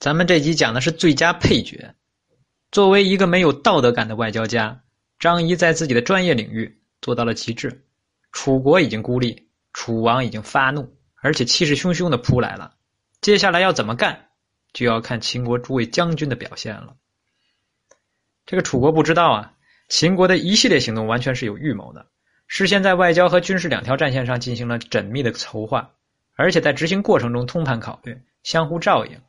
咱们这集讲的是最佳配角。作为一个没有道德感的外交家，张仪在自己的专业领域做到了极致。楚国已经孤立，楚王已经发怒，而且气势汹汹的扑来了。接下来要怎么干，就要看秦国诸位将军的表现了。这个楚国不知道啊，秦国的一系列行动完全是有预谋的，事先在外交和军事两条战线上进行了缜密的筹划，而且在执行过程中通盘考虑，相互照应。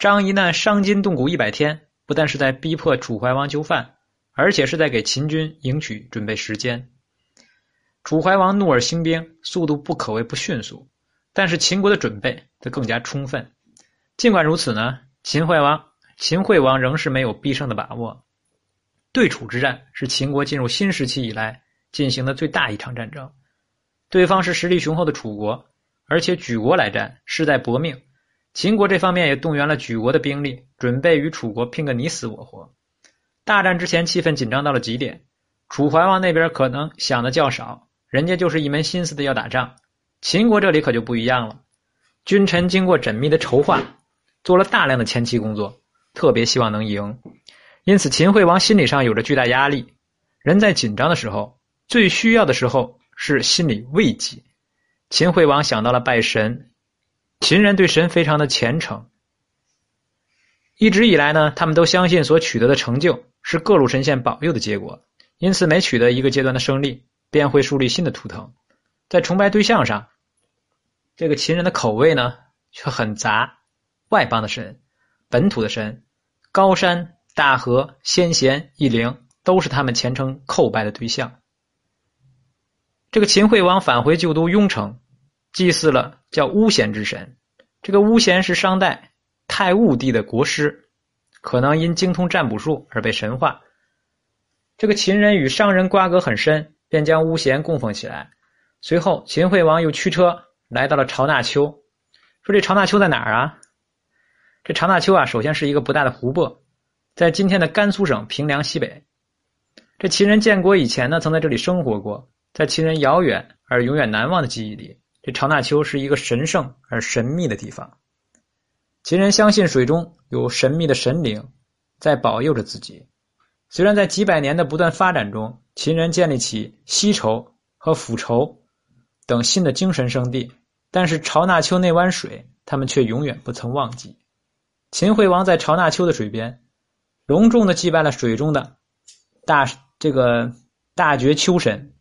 张仪呢，伤筋动骨一百天，不但是在逼迫楚怀王就范，而且是在给秦军赢取准备时间。楚怀王怒而兴兵，速度不可谓不迅速，但是秦国的准备则更加充分。尽管如此呢，秦惠王秦惠王仍是没有必胜的把握。对楚之战是秦国进入新时期以来进行的最大一场战争，对方是实力雄厚的楚国，而且举国来战，势在搏命。秦国这方面也动员了举国的兵力，准备与楚国拼个你死我活。大战之前，气氛紧张到了极点。楚怀王那边可能想的较少，人家就是一门心思的要打仗。秦国这里可就不一样了。君臣经过缜密的筹划，做了大量的前期工作，特别希望能赢。因此，秦惠王心理上有着巨大压力。人在紧张的时候，最需要的时候是心理慰藉。秦惠王想到了拜神。秦人对神非常的虔诚，一直以来呢，他们都相信所取得的成就是各路神仙保佑的结果，因此每取得一个阶段的胜利，便会树立新的图腾。在崇拜对象上，这个秦人的口味呢却很杂，外邦的神、本土的神、高山、大河、先贤、异灵，都是他们虔诚叩拜的对象。这个秦惠王返回旧都雍城。祭祀了叫巫贤之神，这个巫贤是商代太戊帝的国师，可能因精通占卜术而被神化。这个秦人与商人瓜葛很深，便将巫贤供奉起来。随后，秦惠王又驱车来到了朝纳丘，说：“这朝纳丘在哪儿啊？”这朝纳丘啊，首先是一个不大的湖泊，在今天的甘肃省平凉西北。这秦人建国以前呢，曾在这里生活过，在秦人遥远而永远难忘的记忆里。这朝纳丘是一个神圣而神秘的地方，秦人相信水中有神秘的神灵在保佑着自己。虽然在几百年的不断发展中，秦人建立起西畴和抚畴等新的精神圣地，但是朝纳丘那湾水，他们却永远不曾忘记。秦惠王在朝纳丘的水边，隆重的祭拜了水中的大这个大觉丘神，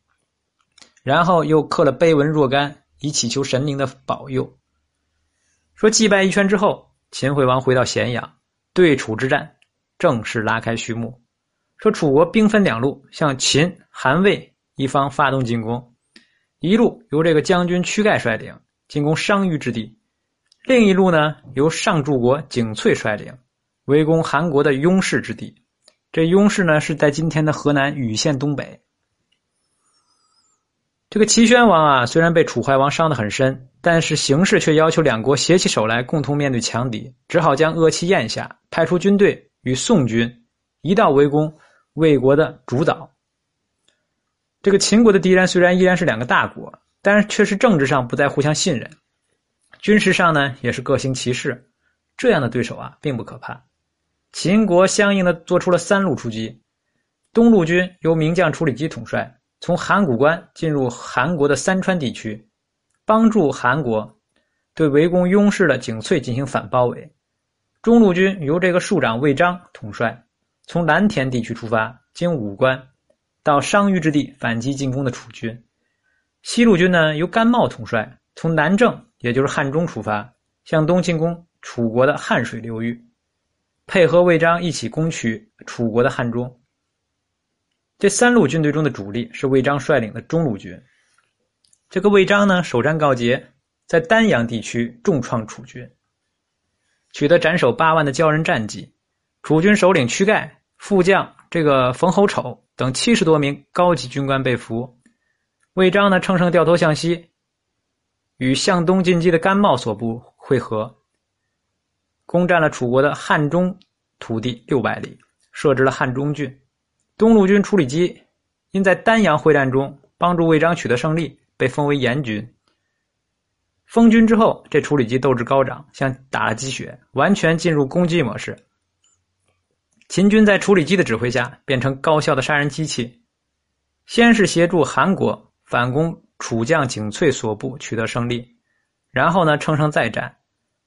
然后又刻了碑文若干。以祈求神灵的保佑。说祭拜一圈之后，秦惠王回到咸阳，对楚之战正式拉开序幕。说楚国兵分两路，向秦、韩、魏一方发动进攻，一路由这个将军屈盖率领进攻商於之地，另一路呢由上柱国景翠率领围攻韩国的雍氏之地。这雍氏呢是在今天的河南禹县东北。这个齐宣王啊，虽然被楚怀王伤得很深，但是形势却要求两国携起手来，共同面对强敌，只好将恶气咽下，派出军队与宋军一道围攻魏国的主岛。这个秦国的敌人虽然依然是两个大国，但是却是政治上不再互相信任，军事上呢也是各行其事。这样的对手啊，并不可怕。秦国相应的做出了三路出击，东路军由名将处理机统帅。从函谷关进入韩国的三川地区，帮助韩国对围攻雍氏的景翠进行反包围。中路军由这个庶长魏章统帅，从蓝田地区出发，经武关到商於之地反击进攻的楚军。西路军呢，由甘茂统帅，从南郑也就是汉中出发，向东进攻楚国的汉水流域，配合魏章一起攻取楚国的汉中。这三路军队中的主力是魏章率领的中路军。这个魏章呢，首战告捷，在丹阳地区重创楚军，取得斩首八万的骄人战绩。楚军首领屈盖、副将这个冯侯丑等七十多名高级军官被俘。魏章呢，乘胜掉头向西，与向东进击的甘茂所部会合，攻占了楚国的汉中土地六百里，设置了汉中郡。东路军处理机因在丹阳会战中帮助魏章取得胜利，被封为严军。封军之后，这处理机斗志高涨，像打了鸡血，完全进入攻击模式。秦军在处理机的指挥下，变成高效的杀人机器。先是协助韩国反攻楚将景翠所部，取得胜利，然后呢，乘胜再战，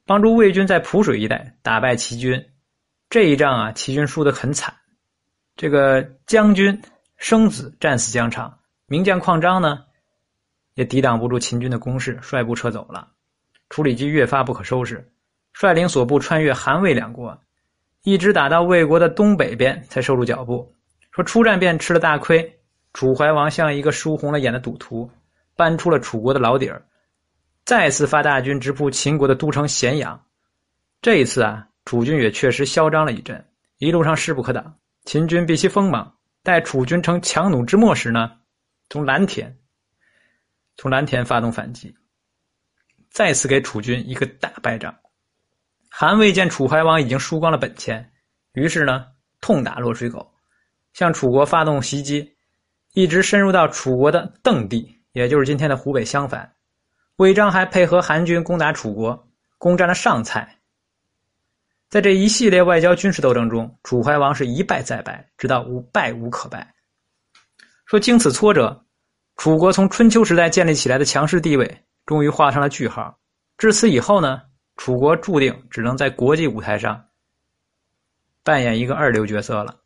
帮助魏军在濮水一带打败齐军。这一仗啊，齐军输得很惨，这个将军生子战死疆场，名将邝章呢？也抵挡不住秦军的攻势，率部撤走了。处理机越发不可收拾，率领所部穿越韩魏两国，一直打到魏国的东北边才收住脚步。说出战便吃了大亏，楚怀王像一个输红了眼的赌徒，搬出了楚国的老底儿，再次发大军直扑秦国的都城咸阳。这一次啊，楚军也确实嚣张了一阵，一路上势不可挡。秦军避其锋芒，待楚军成强弩之末时呢，从蓝田。从蓝田发动反击，再次给楚军一个大败仗。韩魏见楚怀王已经输光了本钱，于是呢，痛打落水狗，向楚国发动袭击，一直深入到楚国的邓地，也就是今天的湖北襄樊。魏章还配合韩军攻打楚国，攻占了上蔡。在这一系列外交军事斗争中，楚怀王是一败再败，直到无败无可败。说经此挫折。楚国从春秋时代建立起来的强势地位，终于画上了句号。至此以后呢，楚国注定只能在国际舞台上扮演一个二流角色了。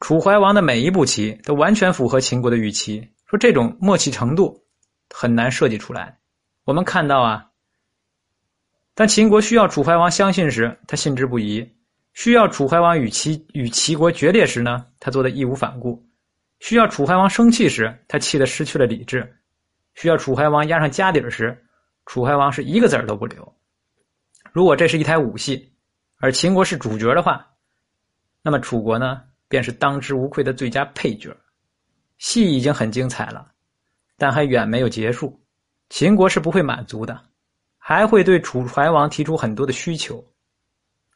楚怀王的每一步棋都完全符合秦国的预期，说这种默契程度很难设计出来。我们看到啊，当秦国需要楚怀王相信时，他信之不疑；需要楚怀王与齐与齐国决裂时呢，他做的义无反顾。需要楚怀王生气时，他气得失去了理智；需要楚怀王压上家底儿时，楚怀王是一个子儿都不留。如果这是一台武戏，而秦国是主角的话，那么楚国呢，便是当之无愧的最佳配角。戏已经很精彩了，但还远没有结束。秦国是不会满足的，还会对楚怀王提出很多的需求。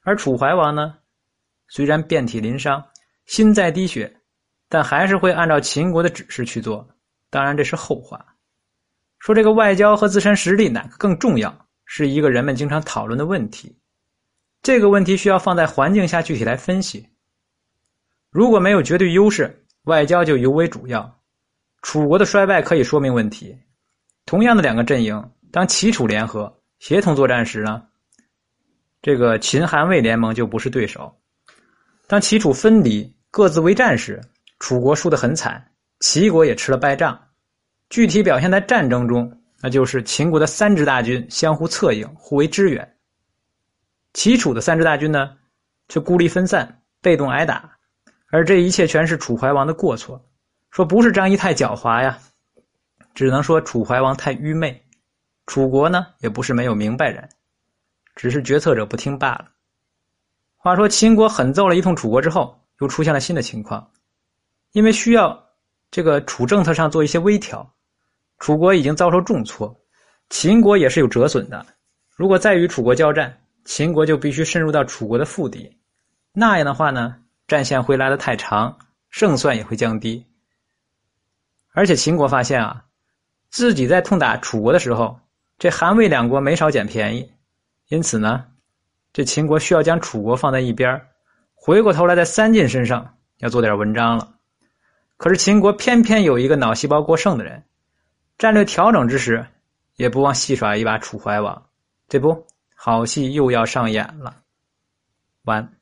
而楚怀王呢，虽然遍体鳞伤，心在滴血。但还是会按照秦国的指示去做，当然这是后话。说这个外交和自身实力哪个更重要，是一个人们经常讨论的问题。这个问题需要放在环境下具体来分析。如果没有绝对优势，外交就尤为主要。楚国的衰败可以说明问题。同样的两个阵营，当齐楚联合协同作战时呢，这个秦韩魏联盟就不是对手；当齐楚分离各自为战时，楚国输得很惨，齐国也吃了败仗。具体表现在战争中，那就是秦国的三支大军相互策应，互为支援；齐楚的三支大军呢，却孤立分散，被动挨打。而这一切全是楚怀王的过错。说不是张仪太狡猾呀，只能说楚怀王太愚昧。楚国呢，也不是没有明白人，只是决策者不听罢了。话说秦国狠揍了一通楚国之后，又出现了新的情况。因为需要这个楚政策上做一些微调，楚国已经遭受重挫，秦国也是有折损的。如果再与楚国交战，秦国就必须深入到楚国的腹地，那样的话呢，战线会拉得太长，胜算也会降低。而且秦国发现啊，自己在痛打楚国的时候，这韩魏两国没少捡便宜，因此呢，这秦国需要将楚国放在一边回过头来在三晋身上要做点文章了。可是秦国偏偏有一个脑细胞过剩的人，战略调整之时，也不忘戏耍一把楚怀王，这不好戏又要上演了。完。